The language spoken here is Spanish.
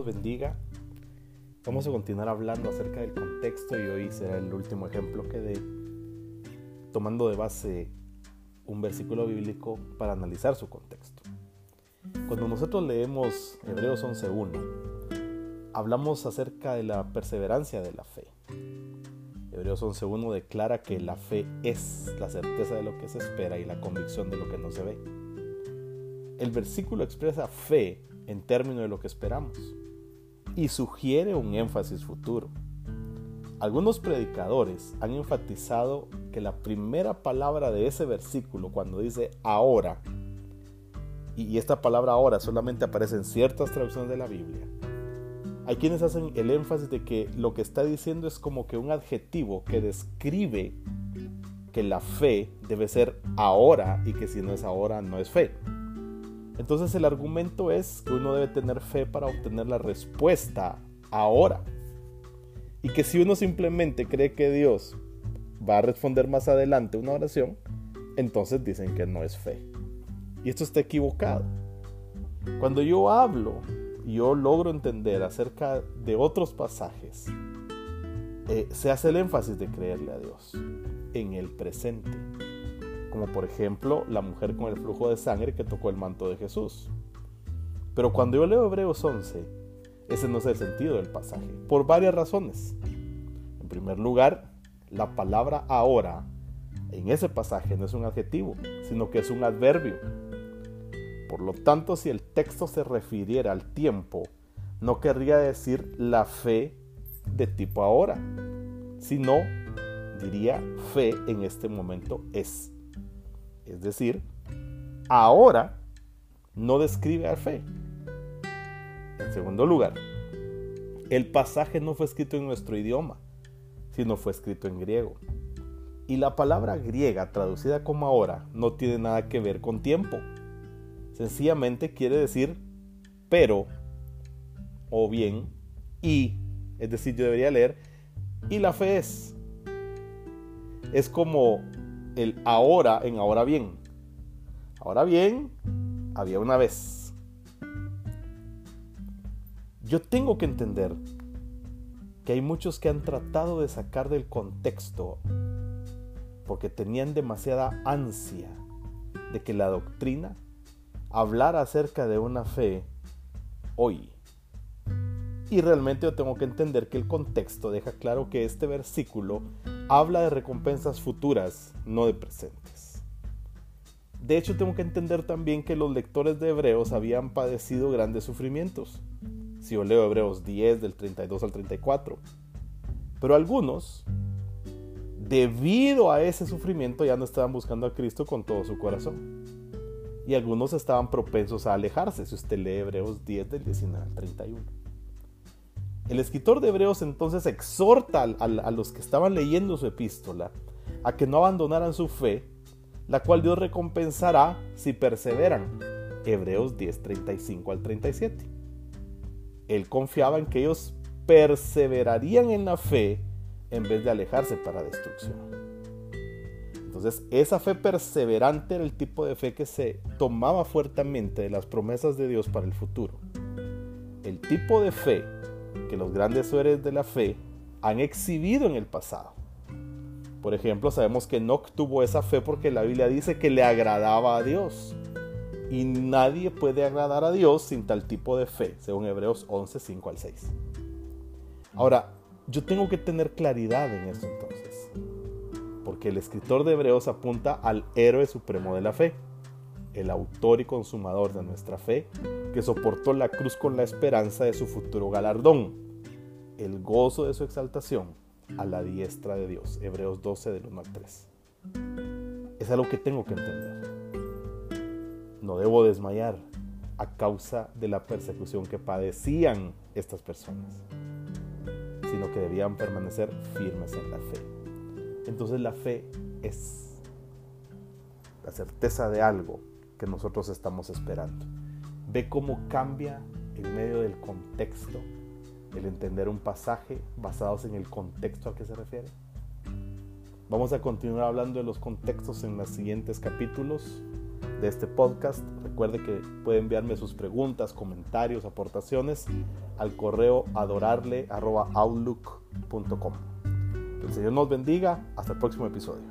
nos bendiga. Vamos a continuar hablando acerca del contexto y hoy será el último ejemplo que dé, tomando de base un versículo bíblico para analizar su contexto. Cuando nosotros leemos Hebreos 11.1, hablamos acerca de la perseverancia de la fe. Hebreos 11.1 declara que la fe es la certeza de lo que se espera y la convicción de lo que no se ve. El versículo expresa fe en términos de lo que esperamos y sugiere un énfasis futuro. Algunos predicadores han enfatizado que la primera palabra de ese versículo cuando dice ahora, y esta palabra ahora solamente aparece en ciertas traducciones de la Biblia, hay quienes hacen el énfasis de que lo que está diciendo es como que un adjetivo que describe que la fe debe ser ahora y que si no es ahora no es fe. Entonces el argumento es que uno debe tener fe para obtener la respuesta ahora. Y que si uno simplemente cree que Dios va a responder más adelante una oración, entonces dicen que no es fe. Y esto está equivocado. Cuando yo hablo, yo logro entender acerca de otros pasajes, eh, se hace el énfasis de creerle a Dios en el presente como por ejemplo la mujer con el flujo de sangre que tocó el manto de Jesús. Pero cuando yo leo Hebreos 11, ese no es el sentido del pasaje, por varias razones. En primer lugar, la palabra ahora en ese pasaje no es un adjetivo, sino que es un adverbio. Por lo tanto, si el texto se refiriera al tiempo, no querría decir la fe de tipo ahora, sino diría fe en este momento es. Es decir, ahora no describe a fe. En segundo lugar, el pasaje no fue escrito en nuestro idioma, sino fue escrito en griego. Y la palabra griega traducida como ahora no tiene nada que ver con tiempo. Sencillamente quiere decir pero o bien y. Es decir, yo debería leer y la fe es. Es como el ahora en ahora bien. Ahora bien, había una vez. Yo tengo que entender que hay muchos que han tratado de sacar del contexto porque tenían demasiada ansia de que la doctrina hablara acerca de una fe hoy. Y realmente yo tengo que entender que el contexto deja claro que este versículo habla de recompensas futuras, no de presentes. De hecho, tengo que entender también que los lectores de Hebreos habían padecido grandes sufrimientos. Si yo leo Hebreos 10 del 32 al 34. Pero algunos, debido a ese sufrimiento, ya no estaban buscando a Cristo con todo su corazón. Y algunos estaban propensos a alejarse, si usted lee Hebreos 10 del 19 al 31. El escritor de Hebreos entonces exhorta a, los que estaban leyendo su epístola a que no abandonaran su fe, la cual Dios recompensará si perseveran. Hebreos 10, 35 al 37. Él confiaba en que ellos perseverarían en la fe en vez de alejarse para destrucción. Entonces, esa fe perseverante era el tipo de fe que se tomaba fuertemente de las promesas de Dios para el futuro. El tipo de fe que los grandes héroes de la fe han exhibido en el pasado. Por ejemplo, sabemos que Enoch tuvo esa fe porque la Biblia dice que le agradaba a Dios. Y nadie puede agradar a Dios sin tal tipo de fe, según Hebreos 11, 5 al 6. Ahora, yo tengo que tener claridad en esto entonces, porque el escritor de Hebreos apunta al héroe supremo de la fe, el autor y consumador de nuestra fe, que soportó la cruz con la esperanza de su futuro galardón, el gozo de su exaltación a la diestra de Dios. Hebreos 12 del 1 al 3. Es algo que tengo que entender. No debo desmayar a causa de la persecución que padecían estas personas, sino que debían permanecer firmes en la fe. Entonces la fe es la certeza de algo que nosotros estamos esperando. Ve cómo cambia en medio del contexto el entender un pasaje basados en el contexto a que se refiere. Vamos a continuar hablando de los contextos en los siguientes capítulos. de este podcast. Recuerde que puede enviarme sus preguntas, comentarios, aportaciones al correo adorarle.outlook.com. Que el Señor nos bendiga. Hasta el próximo episodio.